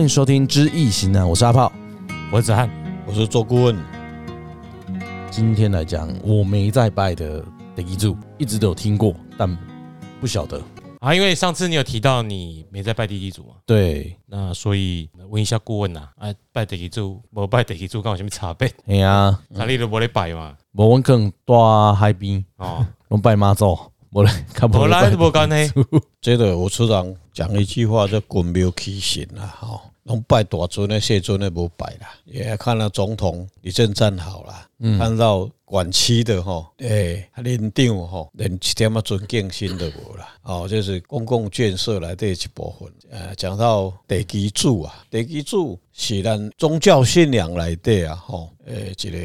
欢迎收听《知易行难》，我是阿炮，我是子翰，我是做顾问。今天来讲我没在拜的地基主，一直都有听过，但不晓得啊。因为上次你有提到你没在拜地基主嘛？对，那所以问一下顾问呐，啊，拜地基主，无拜地基主，跟有什么差别？哎呀，哪里都无得拜嘛？我们可能在海边哦，我拜妈祖，我来看不来，无干系。这个我处长讲一句话，叫“滚庙起神”啦，吼。拢拜大尊的、小尊的无拜啦，也看了总统李正站好了，看到管区的吼，诶，连长吼，连一点仔尊敬心都无啦。哦，这是公共建设来的一部分。呃，讲到地基主啊，地基主是咱宗教信仰来的啊，吼，诶，一个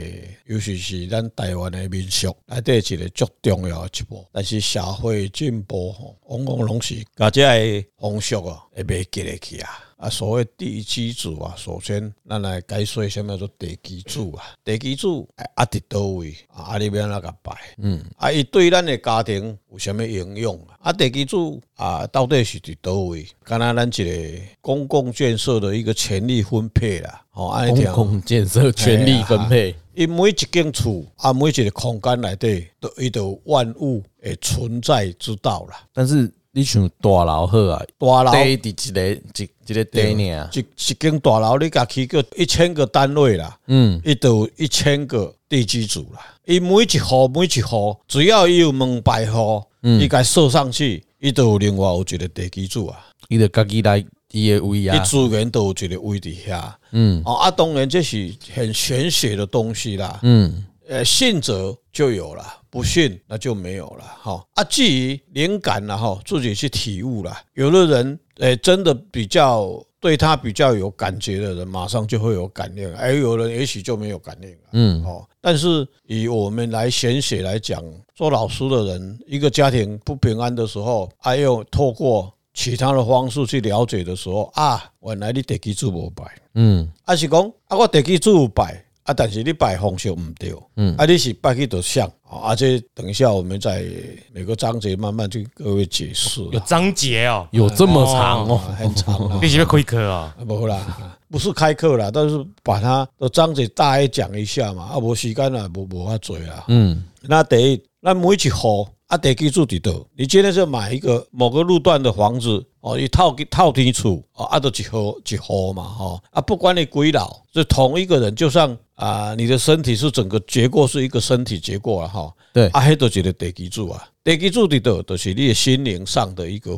尤其是咱台湾的民俗来的一个最重要的一步。但是社会进步吼，往往拢是大家的风俗啊，会袂记得去啊。啊，所谓地基主啊，首先咱来解说什么叫做地基主啊？地基主啊伫倒位啊？啊，你要哪个拜？嗯，啊，伊对咱的家庭有啥物影响啊？啊，地基主啊，到底是伫倒位？敢若咱一个公共建设的一个权力分配啦。吼哦，公共建设权力分配，伊每一间厝啊，每一个空间内底都伊都万物诶存在之道啦。但是。你像大楼好啊，大楼？地伫一个一一个地呢，一一间大楼你甲起个一千个单位啦，嗯，伊都有一千个地基组啦，伊每一户每一户，只要伊有门牌号，伊该设上去，伊都有另外有一个地基组啊，伊就家己来伊个位啊，伊资源都有一个位伫遐，嗯，哦啊，当然这是很玄学的东西啦，嗯，呃，信则就有了。不信那就没有了哈啊！至于灵感了哈，自己去体悟了。有的人诶，真的比较对他比较有感觉的人，马上就会有感应；而有人也许就没有感应了。嗯，哦。但是以我们来显学来讲，做老师的人，一个家庭不平安的时候，还有透过其他的方式去了解的时候啊，原来你地基主无拜，嗯，还是讲啊，我地基主拜。啊，但是你拜方式唔对，嗯，啊，你是拜去的像，而且等一下我们在每个章节慢慢去各位解释。有章节哦，有这么长哦，很长，必须要开课 啊，不啦，不是开课啦，但是把它的章节大概讲一下嘛，啊，无时间啦，无无法做啦，嗯，那第一，那每一户啊，得记住伫倒，你今天是买一个某个路段的房子。哦，一套套天厝，哦，啊，都一户一户嘛，哈，啊，不管你几老，是同一个人，就像啊，你的身体是整个结构是一个身体结构了，哈，对，啊，迄都是个地基柱啊，地基主的都都是你的心灵上的一个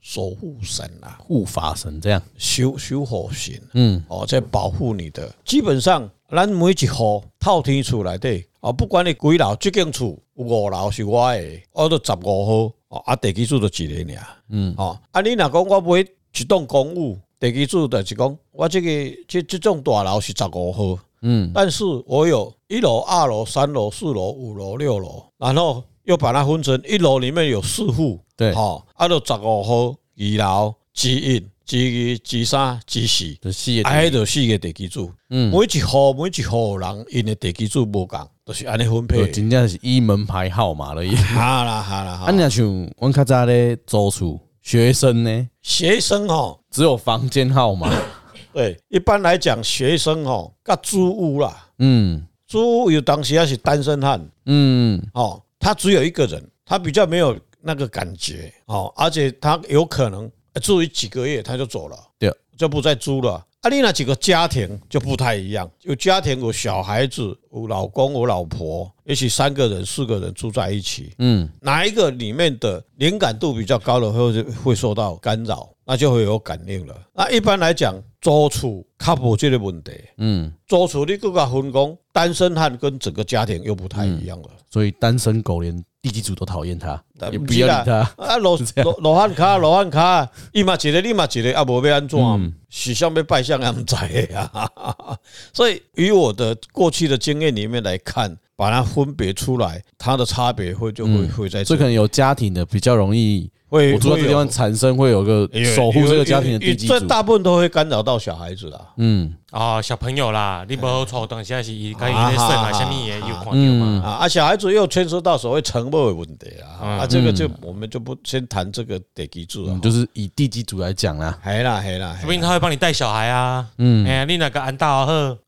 守护神啊，护法神这样，修修护神，嗯，哦，在保护你的，基本上咱每一户套天厝来的，哦，不管你几楼，这间厝五楼是我的，我都十五号。哦，啊，地基主就一个尔，嗯，哦，啊，你若讲我买一栋公寓，地基主就是讲我这个这这种大楼是十五号，嗯，但是我有一楼、二楼、三楼、四楼、五楼、六楼，然后又把它分成一楼里面有四户，对，好，啊，就十五号二楼之一、之二、之三、之四，就四个，哎，就四个地基主，嗯，每一户每一户人因的地基主无共。都是安尼分配，真正是一门牌号码的意思。好 啦好啦，啊，你像阮较早咧租厝，学生呢？学生哦，只有房间号码。对，一般来讲，学生哦，噶租屋啦，嗯，租屋有当时还是单身汉，嗯，哦，他只有一个人，他比较没有那个感觉，哦，而且他有可能住一几个月他就走了，对，就不再租了。啊，你那几个家庭就不太一样，有家庭有小孩子，有老公有老婆，也许三个人四个人住在一起，嗯，哪一个里面的灵感度比较高的，会会受到干扰，那就会有感应了。那一般来讲，租厝较无这个问题，嗯，租厝你更加分工，单身汉跟整个家庭又不太一样了，所以单身狗连。地基主都讨厌他，也不要理他啊！罗罗罗汉卡，罗汉卡，立马起来，立马起来，啊，无被安装？许相被拜相，安在呀？所以，以我的过去的经验里面来看，把它分别出来，它的差别会就会会在这。可能有家庭的比较容易。会我住在这地方产生会有个守护这个家庭的地基主，这大部分都会干扰到小孩子啦。嗯啊，小朋友啦，你不要错等下是该因为生啊，什么也有可能嘛。啊，小孩子又牵涉到所谓承诺的问题啊。啊，啊，这个就我们就不先谈这个地基主啊，就是以地基主来讲啦。系啦系啦，说不定他会帮你带小孩啊。嗯，哎，你那个安道呵，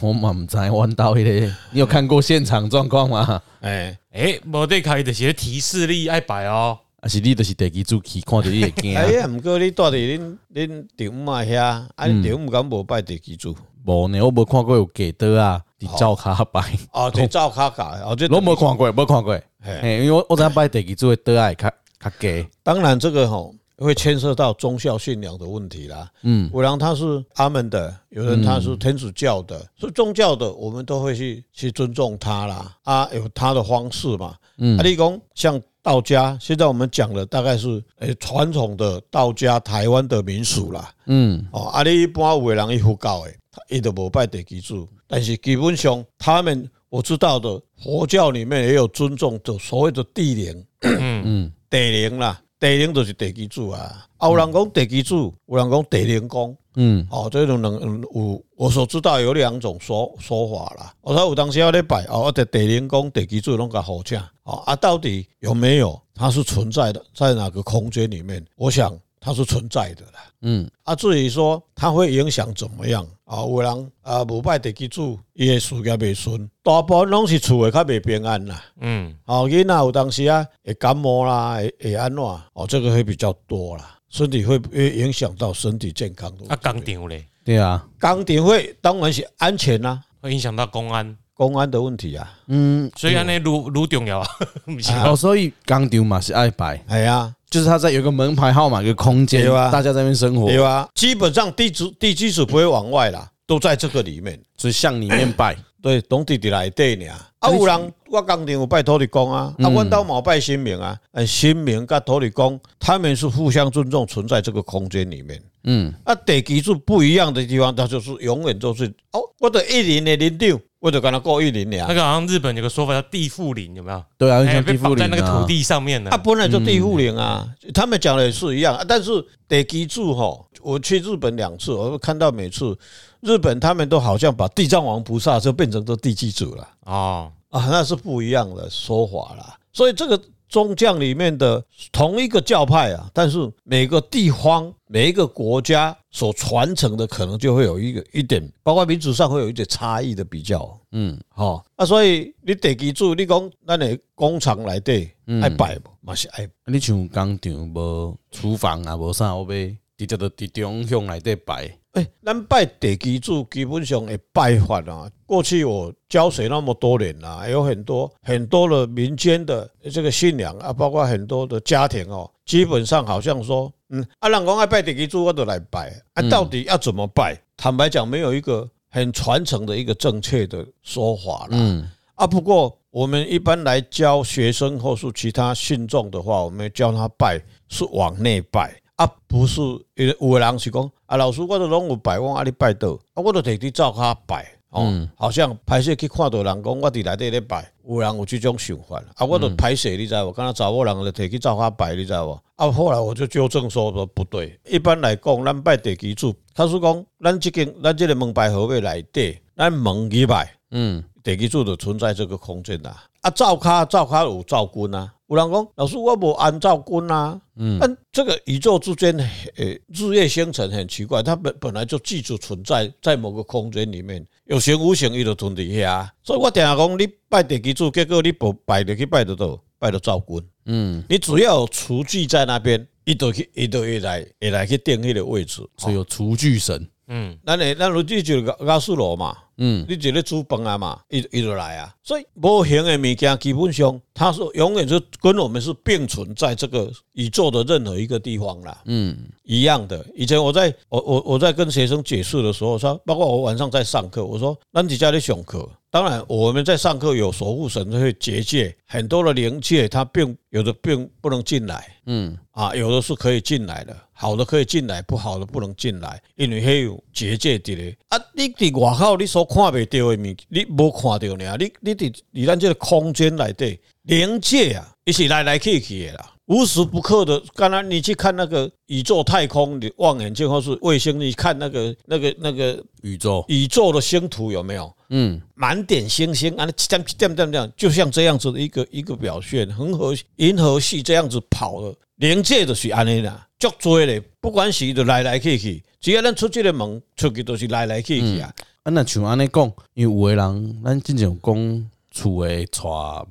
我嘛唔知弯道咧。你有看过现场状况吗？哎哎，无得开的些提示力爱摆哦。啊是你就是地基主去看到你会惊。哎呀，唔过你住伫恁恁丈母嘛遐，啊，你丈母敢无拜地基主？无呢，我无看过有假的啊，伫灶骹拜。哦，伫灶骹拜，哦，这我无看过，无看过。嘿，因为我我知拜地基主的德爱较较低。当然，这个吼会牵涉到宗教信仰的问题啦。嗯，有人他是阿门的，有人他是天主教的，是宗教的，我们都会去去尊重他啦。啊，有他的方式嘛。嗯，啊，你讲像道家，现在我们讲的大概是诶传统的道家台湾的民俗啦。嗯，哦，啊，你一般有的人伊佛教诶。伊都无拜地基主，但是基本上他们我知道的佛教里面也有尊重的所谓的地灵，嗯嗯，地灵啦，地灵就是地基主啊。有人讲地基主，有人讲地灵公，嗯，哦，这种能有我所知道有两种说说法啦。我说有当时要咧拜，哦，得地灵宫、地基主拢个好像，哦啊，到底有没有？它是存在的，在哪个空间里面？我想。它是存在的啦，嗯，啊，至于说它会影响怎么样啊？有人啊，无拜地基主，伊的事业未顺，大部分拢是厝的较未平安啦，嗯，哦，囡仔有当时啊会感冒啦，会会安怎？哦，这个会比较多啦，身体会会影响到身体健康的。啊，钢顶嘞？对啊，钢顶会当然是安全啦，会影响到公安。公安的问题啊，嗯，所以安尼如如重要 啊，哦，所以工厂嘛是爱拜，系啊。就是他在有个门牌号码，一个空间，大家在那边生活，对啊，基本上地主地基主不会往外啦，都在这个里面，所以向里面拜，对，懂弟弟来对呢。啊，有人我工厂有拜土地公啊，啊，阮兜冇拜神明啊，神明跟土地公他们是互相尊重，存在这个空间里面。嗯，啊，地基主不一样的地方，它就是永远都是哦，我的一年的年丢。或者跟他过一年呀，那个好像日本有个说法叫地缚灵，有没有？对啊，像地缚灵在那个土地上面呢。他本来就地缚灵啊，他们讲的也是一样。但是地基主哈，我去日本两次，我看到每次日本他们都好像把地藏王菩萨就变成这地基主了啊啊，那是不一样的说法啦。所以这个。宗教里面的同一个教派啊，但是每个地方、每一个国家所传承的，可能就会有一个一点，包括民族上会有一点差异的比较。嗯，好，那所以你地基主，你讲咱的工厂来的爱拜不？嘛是爱。你像工厂无厨房啊，无啥，我被直接到地中向来对拜。哎，咱拜地基主基本上会拜法啊，过去我教学那么多年啦，有很多很多的民间的这个信仰啊，包括很多的家庭哦，基本上好像说，嗯，啊，人讲爱拜地基主，我都来拜，啊，到底要怎么拜？坦白讲，没有一个很传承的一个正确的说法啦。嗯，啊，不过我们一般来教学生或是其他信众的话，我们教他拜是往内拜。啊，不是，有有的人是讲，啊，老师，我都拢有拜，我阿你拜倒，啊，我都摕去灶骹拜，哦，好像歹势去看到人讲，我伫内底咧拜，有人有这种想法，啊，我都歹势，你知无？敢若查某人就摕去灶骹拜，你知无？啊，后来我就纠正说说不对，一般来讲，咱拜地基主，他说讲，咱这间咱这个门牌号码内底，咱门去拜，嗯，地基主就存在这个空间啦，啊，灶骹灶骹有灶君啊。有人讲，老师，我无按照君啊，嗯，但这个宇宙之间，诶，日月星辰很奇怪，它本本来就记住存在在某个空间里面，有形无形，伊就存在遐。所以我定下讲，你拜地基主，结果你不拜就去拜得到，拜到灶君，嗯，你只要有厨具在那边，伊就去，伊就会来，会来去定迄个位置，所以有厨具神，嗯，那你那如就就亚苏罗嘛。嗯，你就咧煮饭啊嘛，一一路来啊，所以无形的物件基本上，它是永远是跟我们是并存在这个宇宙的任何一个地方啦。嗯，一样的。以前我在我我我在跟学生解释的时候，说，包括我晚上在上课，我说，咱几家的上课。当然，我们在上课有守护神会结界，很多的灵界，它并有的并不能进来，嗯啊，有的是可以进来的，好的可以进来，不好的不能进来，因为还有结界的咧。啊，你伫外口你所看不到的物，你无看到呢？你你伫伫咱这个空间内底灵界啊，伊是来来去去的啦。无时不刻的。刚才你去看那个宇宙太空的望远镜或是卫星，你看那个那个那个宇宙宇宙的星图有没有？嗯，满点星星啊，这样这样这样这样，就像这样子的一个一个表现。恒河银河系这样子跑的，连界的是安尼啦，足多嘞。不管是的来来去去，只要咱出这个门出去都是来来去去啊。啊，那像安尼讲，因为有的人咱正常讲厝诶带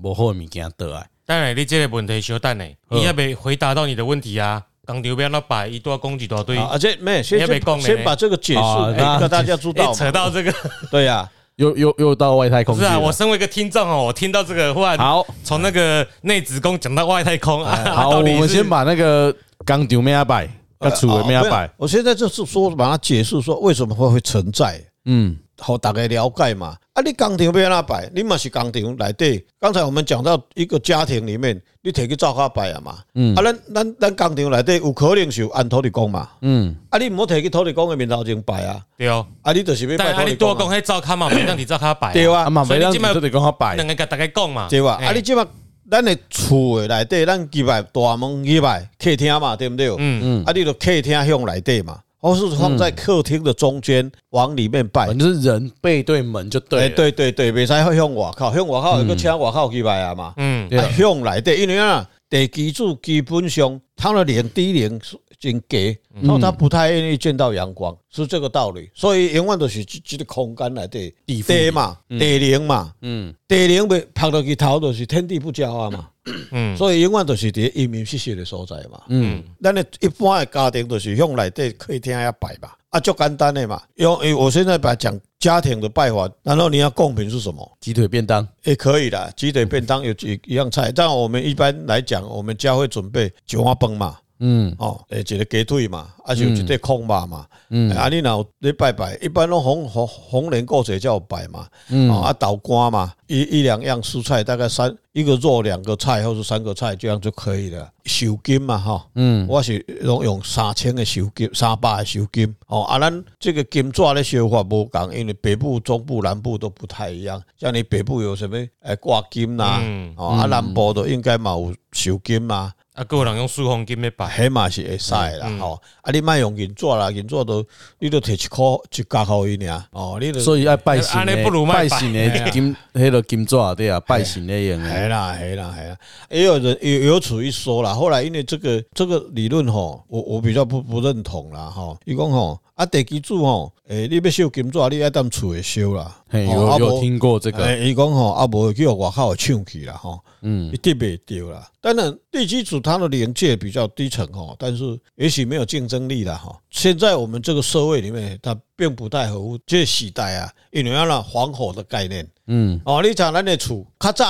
无好诶物件倒来。当然，你这个问题稍等咧，伊也未回答到你的问题啊。工厂要那摆一大工具大堆，而且没先先把这个解释让大家知道。扯到这个，对 呀，又又又到外太空。是啊，我身为一个听众哦，我听到这个，忽然好从那个内子宫讲到外太空。好，我们先把那个工厂没阿摆，跟厝没阿摆。我现在就是说，把它解释说为什么会会存在。嗯。好，大概了解嘛。啊，你工厂要哪摆？你嘛是工厂来对。刚才我们讲到一个家庭里面，你摕去灶下摆啊嘛。嗯。啊，咱咱咱工厂来对，有可能是有按土地公嘛。嗯。啊，你唔好摕去土地公的面头前摆啊。对哦。啊，你就是要拜土地公。但你多讲迄灶卡嘛，没让你灶下摆。对啊。啊嘛，没让你土地公摆。两个甲大家讲嘛。对哇？啊，你即嘛，咱的厝的内底，咱入来大门入来客厅嘛，对不对？嗯嗯。啊，你就客厅向内底嘛。或是放在客厅的中间，往里面摆，就是人背对门就对。对对对，别使向外靠，向外靠有个请外靠去摆啊嘛。嗯，向内底，因为啊，地基主基本上他的脸低脸真低，然后他不太愿意见到阳光，是这个道理。所以永远都是这个空间来的地嘛，地灵嘛，嗯，地灵被拍到去头，都是天地不交啊嘛。嗯，所以永远都是伫阴明湿湿的所在嘛。嗯，咱的一般的家庭都是向内底客厅遐摆嘛，啊，就简单的嘛。因为我现在把讲家庭的拜法，然后你要贡品是什么？鸡腿便当也可以的，鸡腿便当有几一样菜，但我们一般来讲，我们家会准备九花崩嘛。嗯，哦，诶，一个鸡腿嘛，啊，就一块空肉嘛，嗯，啊，你若你拜拜，一般拢红红红莲过节叫拜嘛，嗯，啊，豆干嘛，一一两样蔬菜，大概三一个肉两个菜，或者三个菜，这样就可以了。寿金嘛，哈，嗯，我是拢用三千的寿金，三百的寿金，哦，啊，咱这个金纸的烧法不同，因为北部、中部、南部都不太一样。像你北部有什么诶挂金呐，哦，啊，南部都应该嘛有寿金嘛。啊，个人用数红金要摆，起码是会使啦，吼！啊，你莫用银纸啦，银纸都你都摕一箍一角互伊尔，哦，你所以爱拜神诶，拜神诶 金，迄个金纸对啊，拜神诶用诶，系啦系啦系啦，也有人有有处一说啦，后来因为这个这个理论吼，我我比较不不认同啦，吼，伊讲吼。啊，地基主吼，诶，你要烧金纸，你爱当厝诶烧啦。有有听过这个？诶，伊讲吼，啊，无去外口抢去啦，吼，嗯，一定袂丢啦。当然，地基主它的连接比较低层吼，但是也许没有竞争力啦，哈。现在我们这个社会里面，它并不太合乎这时代啊，因为要那防火的概念，嗯，哦，你像咱的厝，较早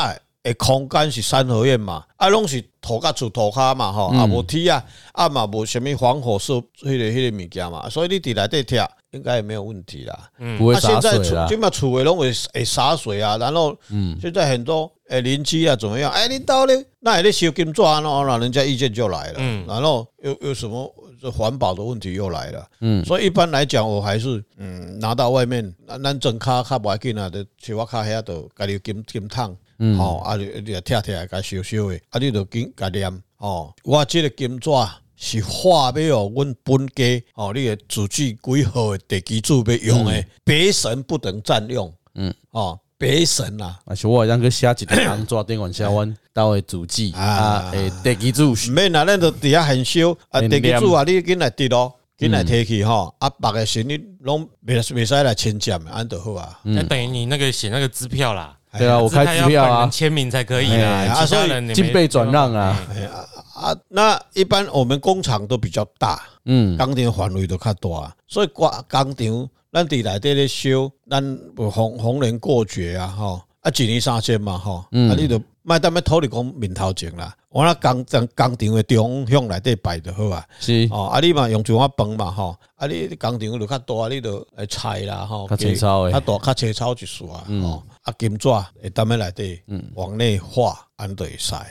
诶，空间是三合院嘛，啊，拢是土甲厝土骹嘛，吼，啊，无梯啊，啊嘛无啥物防火设，迄个迄个物件嘛，所以你伫内底拆，应该也没有问题啦。嗯，不会洒水啊。今嘛厝诶拢会会洒水啊，然后，嗯，现在很多诶邻居啊，怎么样？哎，你到咧，那还得烧金纸啊，那人家意见就来了。嗯，然后有有什么这环保的问题又来了。嗯，所以一般来讲，我还是嗯拿到外面，咱咱整卡卡不要紧啊，就去我卡遐都家己金金烫。嗯，哦，啊，你你拆拆来，甲烧烧的，啊，你就紧甲念，哦，我即个金纸是化要哦，阮本家，哦，你个主机几号的地基主要用的，别神不能占用，嗯，哦，别神啦。啊，是我让去写一个红纸电话写阮兜的主机啊，诶，地基主，免啦，咱就伫遐很烧，啊，地基主啊，你紧来滴咯，紧来提去吼，啊，别个神你拢袂袂使来签占，安就好啊，那等于你那个写那个支票啦。对啊，我开支票啊，签名才可以啊，啊，所以进被转让啊，啊，那一般我们工厂都比较大，嗯，工厂范围都较大，所以挂工厂，咱伫内底咧修，咱逢逢年过节啊，吼，啊，一年三千嘛，吼，啊，你就卖当卖土地公面头前啦，我那工厂工厂的中向内底摆就好啊，是，哦，啊，你嘛用一碗饭嘛，吼，啊，你工厂就较大，你就诶菜啦，吼，较青草诶，较大较青草一束啊，吼。啊，金纸会当面来对，嗯，往内画，安都会使啊。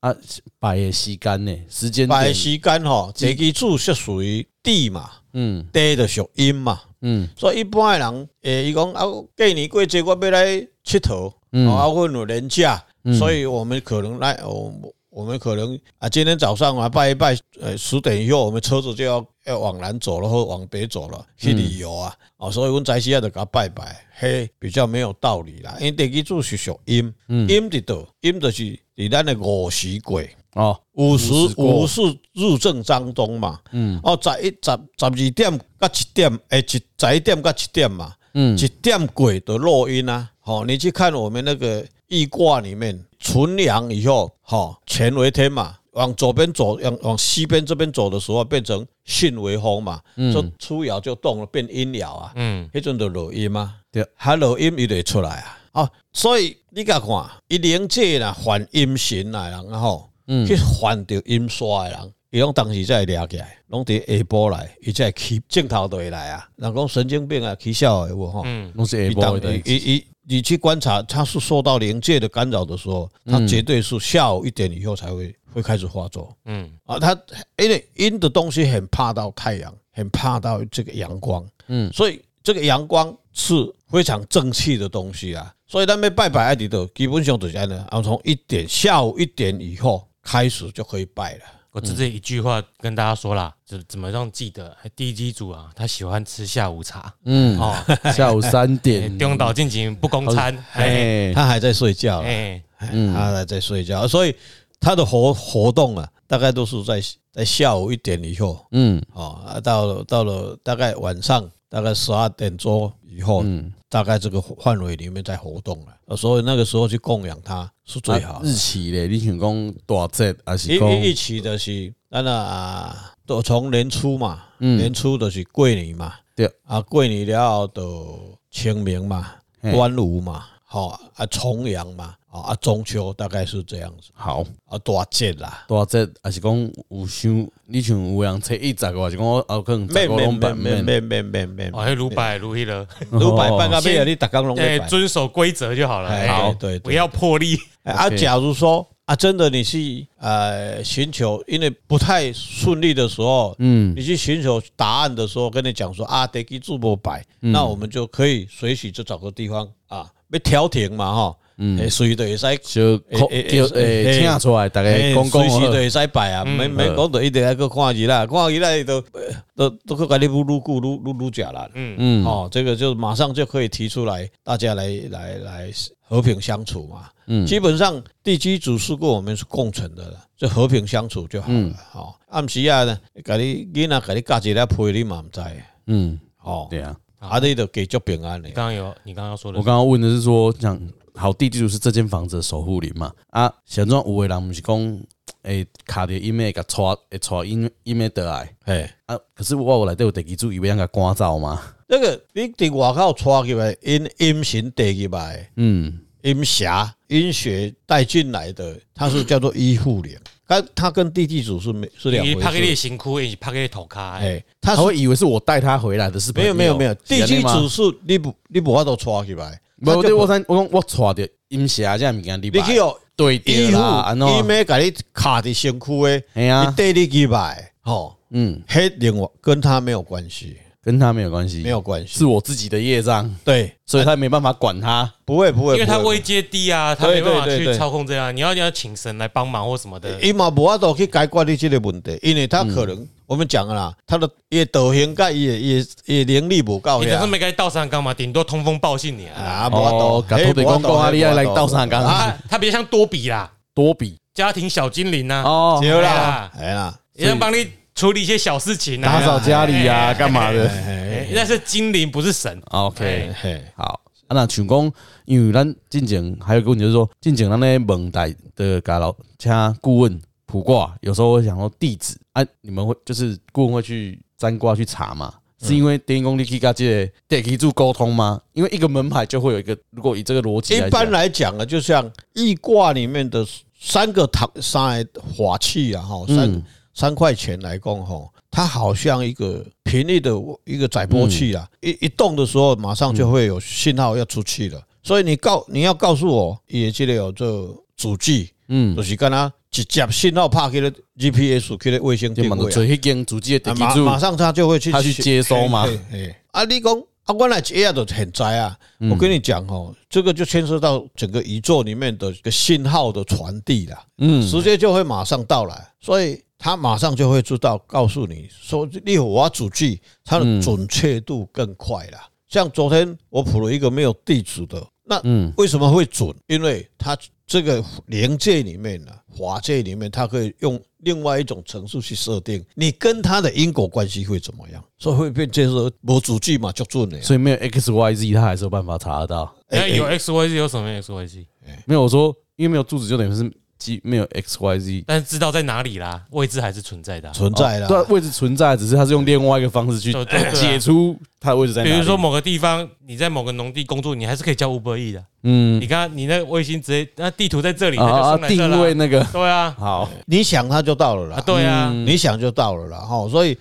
啊，摆的时间呢？时间摆的时间吼，地基主是属于地嘛，嗯，地就属阴嘛，嗯，所以一般的人，诶，伊讲啊，过年过节我要来佚佗，嗯，啊，我有年假，所以我们可能来，我我们可能啊，今天早上啊拜一拜，呃，十点以后我们车子就要要往南走了，或往北走了去旅游啊，哦，所以阮在时啊就给他拜拜，嘿，比较没有道理啦。因为地基主是属阴，阴的道，阴就是伫咱的午时过。哦，五十五是入正当中嘛，嗯，哦，十一十十二点到一点，诶，一十一点到七点嘛，嗯，一点过的落阴啊，好，你去看我们那个易卦里面。纯阳以后，哈，乾为天嘛，往左边走，往往西边这边走的时候，变成巽为风嘛，就初爻就动了，变阴爻啊，嗯，迄阵就落阴嘛，对，还落阴伊就会出来啊，哦，所以你甲看，伊灵界啦，还阴神来人，吼，嗯。去还着阴煞的人，伊拢当时才会掠起来，拢伫下晡来，伊才会起镜头就会来啊，人讲神经病啊，起笑的有吼，嗯，拢是下晡的，伊伊。你去观察，它是受到灵界的干扰的时候，它绝对是下午一点以后才会会开始发作。嗯啊，它因为阴的东西很怕到太阳，很怕到这个阳光。嗯，所以这个阳光是非常正气的东西啊。所以他们拜拜爱的基本上就是这样的，然后从一点下午一点以后开始就可以拜了。我直接一句话跟大家说啦，怎怎么让记得？第一机组啊，他喜欢吃下午茶。嗯，哦，下午三点，中岛进行不公餐。哎，他还在睡觉。哎，嗯，他还在睡觉，所以他的活活动啊，大概都是在在下午一点以后。嗯，哦，到了到了大概晚上大概十二点钟以后。嗯。大概这个范围里面在活动了，所以那个时候去供养它是最好。日期嘞，你想讲多节还是？一一期的是，那啊，都从年初嘛，年初的是过年嘛，对啊，过年了就清明嘛，端午嘛，好啊，重阳嘛。啊，中秋大概是这样子。好啊，大节啦，大节还是讲有想，你像有人初一十个，还是讲我后可能十个拢办，免免免免免哦，迄鲁拜鲁迄了，如拜办个咩？你逐工拢对，遵守规则就好了。好，对，不要破例。啊，假如说啊，真的你去呃寻求，因为不太顺利的时候，嗯，你去寻求答案的时候，跟你讲说啊，得给主播摆，那我们就可以随时就找个地方啊，要调停嘛，哈。嗯，随时都会使就叫诶请出来，大家讲讲，随时都会使拜啊，免免讲到一定要去看伊啦，看伊啦都都都去甲你撸撸骨撸撸撸假啦，嗯。嗯，哦，这个就马上就可以提出来，大家来来来和平相处嘛。嗯，基本上地基主是跟我们是共存的了，就和平相处就好了。好，暗时啊呢，甲你囡仔甲你加一来陪你嘛唔知。嗯，哦，对啊，啊你都继续平安的。刚刚有你刚刚说的，我刚刚问的是说像。好，地基主是这间房子的守护灵嘛？啊，现状有的人不是讲，诶，卡的阴面个错，诶，错阴阴面得来，哎，啊，可是我我来都有地基主，以为让他关照吗？那个你从外口错起来，阴阴神带进来，嗯，阴邪阴血带进来的，它是叫做依附灵，它它跟地基主是没是两回事。拍给你辛苦，也拍给你头卡，哎，他会以为是我带他回来的，是没有没有没有，地基主是你不你不法都错起来。我对我讲，我讲我错的阴邪这样物件，你去有对对啦，伊没给你卡在身躯诶，你带你去拜，吼，嗯，黑另外跟他没有关系，跟他没有关系，没有关系，是我自己的业障，对，所以他没办法管他，不会不会，因为他位阶低啊，他没办法去操控这样，你要你要请神来帮忙或什么的，伊嘛无法度去解决你这个问题，因为他可能。我们讲了啦，他的也德行盖也也也能力不够，你等下没该倒三缸嘛，顶多通风报信你啊。哦，搞土地公公啊，你要来倒三缸啊？他比较像多比啦，多比家庭小精灵呐。哦，有啦，哎呀，也能帮你处理一些小事情，打扫家里啊，干嘛的？那是精灵，不是神。OK，好。啊，那像讲，因为咱进前还有个问题就是说，进前咱咧问代的家老请顾问。卜卦有时候我想说地址啊，你们会就是顾问会去占卦去查嘛？是因为电工你可以跟这个地基主沟通吗？因为一个门牌就会有一个，如果以这个逻辑，一般来讲呢，就像易卦里面的三个塔三法器啊，哈，三三块钱来供哈，它好像一个频率的一个载波器啊，一一动的时候马上就会有信号要出去了，所以你告你要告诉我，也记得有这主机，嗯，就是跟他。直接信号拍去了 GPS 去了卫星定位，马马上他就会去他去接收嘛。啊，你讲啊，我来一下都很知啊。我跟你讲哦，这个就牵涉到整个宇宙里面的一个信号的传递了。嗯，时间就会马上到来，所以他马上就会知道，告诉你说，你我要主句，它的准确度更快了。像昨天我谱了一个没有地址的，那为什么会准？因为它这个灵界里面呢，法界里面，它可以用另外一种程序去设定，你跟它的因果关系会怎么样，所以会变成说无主句嘛，就准的。所以没有 X Y Z，它还是有办法查得到。哎，有 X Y Z 有什么 X Y Z？没有，我说因为没有柱子，就等于是。机没有 X Y Z，但是知道在哪里啦，位置还是存在的，存在的。对，位置存在，只是它是用另外一个方式去解出它的位置在哪里。比如说某个地方，你在某个农地工作，你还是可以叫 Uber E 的。嗯，你看你那卫星直接，那地图在这里，啊，定位那个，对啊，好，你想它就到了啦。对啊，你想就到了啦。哈，所以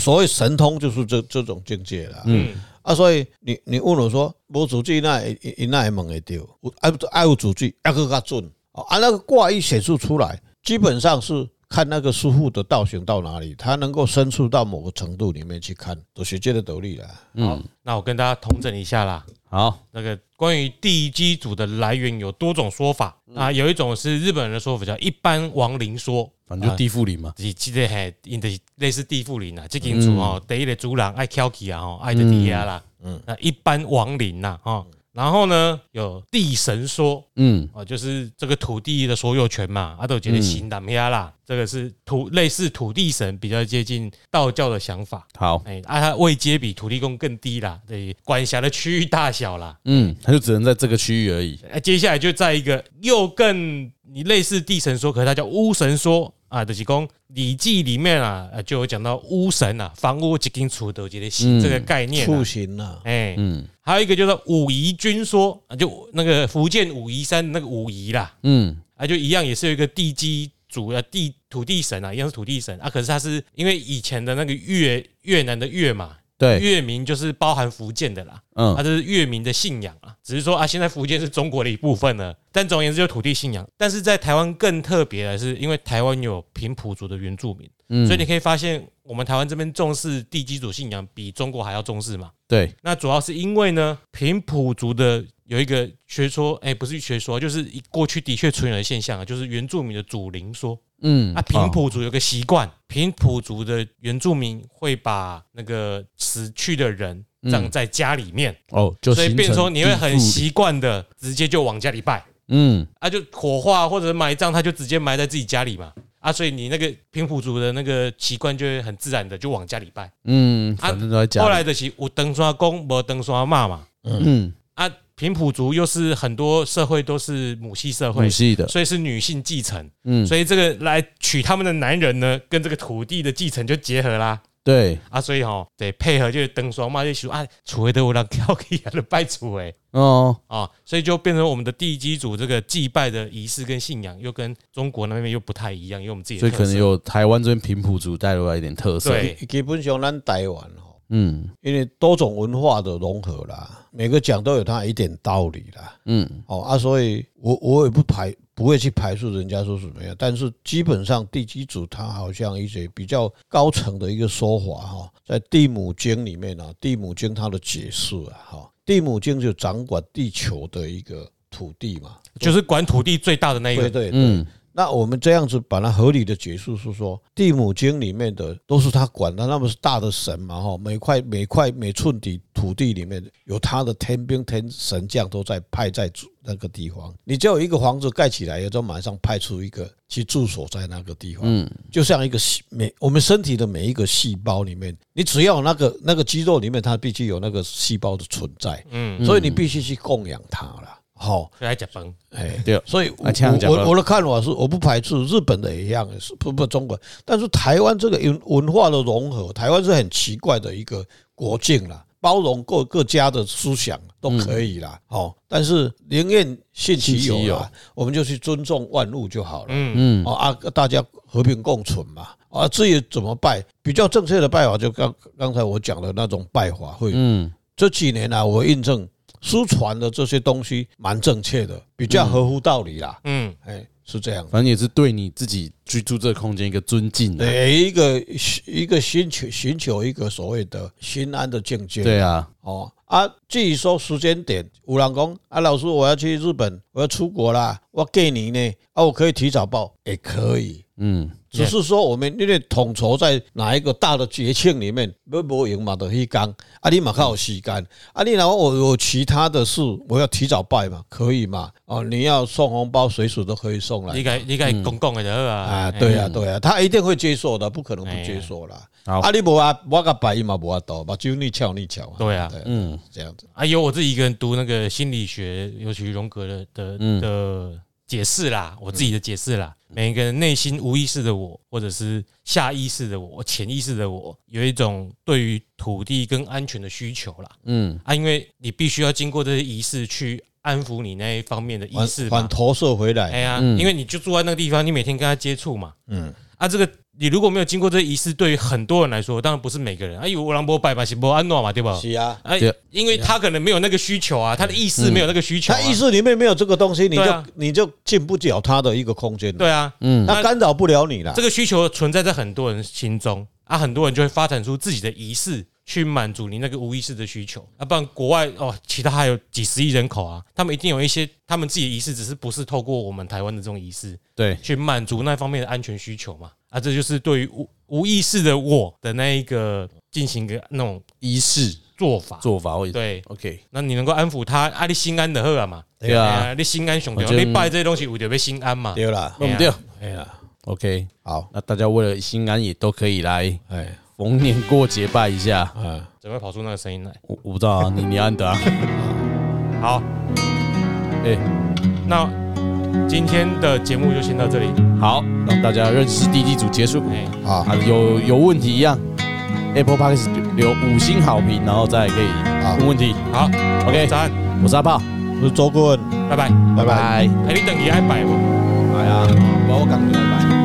所谓神通就是这这种境界了。嗯，啊，所以你你问我说，无主句那一那还问会到，爱爱有主句，还佫较准。啊，那个卦一显示出来，基本上是看那个师傅的道行到哪里，他能够深入到某个程度里面去看，都学界的得力了。嗯，那我跟大家统整一下啦。好，那个关于地基组的来源有多种说法啊，有一种是日本人的说法，叫一般亡灵说，反正就地缚灵嘛，记记得还因的类似地缚灵啊，这间厝哦，第一个主人爱挑起啊，吼爱的底下啦，嗯，那一般亡灵呐，哈。然后呢，有地神说，嗯，哦，就是这个土地的所有权嘛，阿斗觉得行怎么样啦？这个是土类似土地神，比较接近道教的想法。好，哎，啊，他位阶比土地公更低啦，对，管辖的区域大小啦，嗯，他就只能在这个区域而已。哎，接下来就在一个又更你类似地神说，可是它叫巫神说。啊，就是讲《礼记》里面啊，就有讲到巫神啊，房屋几间厝都觉得行这个概念。畜行啊，哎，嗯，还有一个就是武夷君说啊，就那个福建武夷山那个武夷啦，嗯，啊，就一样也是有一个地基主啊，地土地神啊，一样是土地神啊，可是他是因为以前的那个越越南的越嘛。对，月明就是包含福建的啦，嗯，它就是月明的信仰啊，只是说啊，现在福建是中国的一部分了，但总而言之就是土地信仰。但是在台湾更特别的是，因为台湾有平埔族的原住民，嗯，所以你可以发现我们台湾这边重视地基主信仰比中国还要重视嘛。对，那主要是因为呢，平埔族的有一个学说，哎，不是学说，就是过去的确存有的现象啊，就是原住民的祖灵说。嗯，啊，平埔族有个习惯，平埔族的原住民会把那个死去的人葬在家里面。哦，所以变成说你会很习惯的直接就往家里拜，嗯，啊，就火化或者埋葬，他就直接埋在自己家里嘛，啊，所以你那个平埔族的那个习惯就会很自然的就往家里拜，嗯，啊，后来的是有登山公，无登山妈嘛，嗯，啊。平埔族又是很多社会都是母系社会，母系的，所以是女性继承，嗯，所以这个来娶他们的男人呢，跟这个土地的继承就结合啦，对。啊，所以哈得配合，就是登双嘛，就说啊，楚威的我让挑起来的拜楚威，哦。啊，所以就变成我们的地基主这个祭拜的仪式跟信仰，又跟中国那边又不太一样，因为我们自己，所以可能有台湾这边平埔族带来一点特色，对，基本上咱台湾。嗯，因为多种文化的融合啦，每个讲都有它一点道理啦。嗯，哦啊，所以我我也不排不会去排除人家说什么样，但是基本上地基主它好像一些比较高层的一个说法哈，在地母经里面啊，地母经它的解释啊，哈，地母经就掌管地球的一个土地嘛，就是管土地最大的那一个，对对对。嗯那我们这样子把它合理的解释是说，地母经里面的都是他管的，那么是大的神嘛哈，每块每块每寸地土地里面有他的天兵天神将都在派在那个地方。你只有一个房子盖起来，也就马上派出一个去驻守在那个地方。嗯，就像一个细每我们身体的每一个细胞里面，你只要那个那个肌肉里面，它必须有那个细胞的存在。嗯，所以你必须去供养它了。好，来讲崩，哎，对，所以我我我的看法是，我不排斥日本的也一样，是不不中国，但是台湾这个文文化的融合，台湾是很奇怪的一个国境啦，包容各各家的思想都可以啦，哦，但是宁愿信其有啊，我们就去尊重万物就好了，嗯。嗯，啊，大家和平共存嘛，啊，至于怎么拜，比较正确的拜法，就刚刚才我讲的那种拜法会，嗯，这几年啊我印证。书传的这些东西蛮正确的，比较合乎道理啦。嗯，哎，是这样。反正也是对你自己居住这个空间一个尊敬，对一个一个寻求寻求一个所谓的心安的境界。对啊，哦啊，至于说时间点，有人讲啊，老师我要去日本，我要出国啦，我过年呢，啊，我可以提早报，也可以，嗯。只是说我们因为统筹在哪一个大的节庆里面，不不用嘛，就去讲啊，你嘛较有时间啊，你然后我有其他的事，我要提早拜嘛，可以嘛？哦，你要送红包，随时都可以送来。你该你该公共的对吧？啊，对啊，对啊，他一定会接受的，不可能不接受啦。啊，你无啊，我个拜嘛无啊多，把就你巧你巧。对啊，嗯，这样子。啊，有我自己一个人读那个心理学，尤其荣格的的的。解释啦，我自己的解释啦。每一个人内心无意识的我，或者是下意识的我、潜意识的我，有一种对于土地跟安全的需求啦。嗯啊，因为你必须要经过这些仪式去安抚你那一方面的意识，反投射回来。哎呀，因为你就住在那个地方，你每天跟他接触嘛。嗯啊，这个。你如果没有经过这仪式，对于很多人来说，当然不是每个人。哎呦，我让波拜嘛，是波安诺嘛，对吧？是啊，哎，因为他可能没有那个需求啊，他的意识没有那个需求，他意识里面没有这个东西，你就你就进不了他的一个空间。对啊，嗯，他干扰不了你了。这个需求存在在很多人心中啊，很多人就会发展出自己的仪式去满足你那个无意识的需求啊。不然国外哦，其他还有几十亿人口啊，他们一定有一些他们自己的仪式，只是不是透过我们台湾的这种仪式，对，去满足那方面的安全需求嘛。啊，这就是对于无无意识的我的那一个进行个那种仪式做法。做法，对，OK，那你能够安抚他，啊，你心安的好啊嘛，对啊，你心安上重要，你拜这些东西为着要心安嘛，对啦，对不对？哎呀，OK，好，那大家为了心安也都可以来，哎，逢年过节拜一下，啊，怎么会跑出那个声音来？我我不知道啊，你你安的啊，好，哎，那。今天的节目就先到这里，好，让大家认识第一组结束。好，有有问题一样，Apple Podcast 留五星好评，然后再可以问问题。好，OK，早安，我是阿炮，我是周棍，拜拜，拜拜。哎，你等你来拜我，来啊，我赶回来拜。